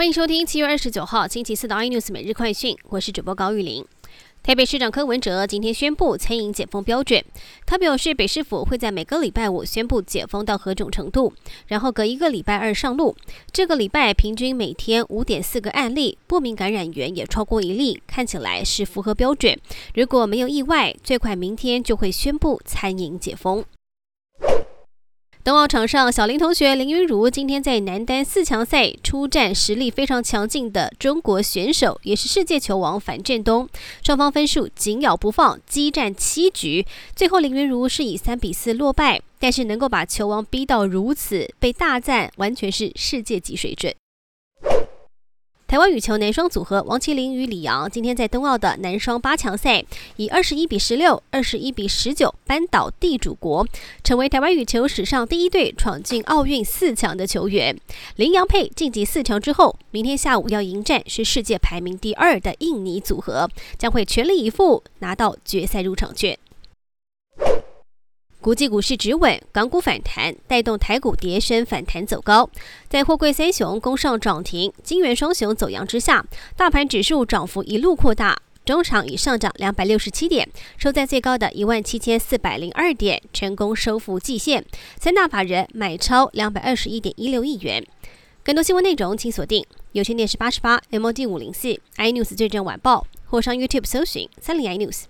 欢迎收听七月二十九号星期四的 iNews 每日快讯，我是主播高玉玲。台北市长柯文哲今天宣布餐饮解封标准，他表示北市府会在每个礼拜五宣布解封到何种程度，然后隔一个礼拜二上路。这个礼拜平均每天五点四个案例，不明感染源也超过一例，看起来是符合标准。如果没有意外，最快明天就会宣布餐饮解封。冬奥场上，小林同学林云如今天在男单四强赛出战实力非常强劲的中国选手，也是世界球王樊振东，双方分数紧咬不放，激战七局，最后林云如是以三比四落败，但是能够把球王逼到如此，被大赞完全是世界级水准。台湾羽球男双组合王麒麟与李阳今天在冬奥的男双八强赛，以二十一比十六、二十一比十九扳倒地主国，成为台湾羽球史上第一队闯进奥运四强的球员。林洋配晋级四强之后，明天下午要迎战是世界排名第二的印尼组合，将会全力以赴拿到决赛入场券。国际股市止稳，港股反弹，带动台股跌升反弹走高。在货柜三雄攻上涨停，金元双雄走阳之下，大盘指数涨幅一路扩大，中场已上涨两百六十七点，收在最高的一万七千四百零二点，成功收复季线。三大法人买超两百二十一点一六亿元。更多新闻内容，请锁定有线电视八十八 MOD 五零四 iNews 最正晚报，或上 YouTube 搜寻三零 iNews。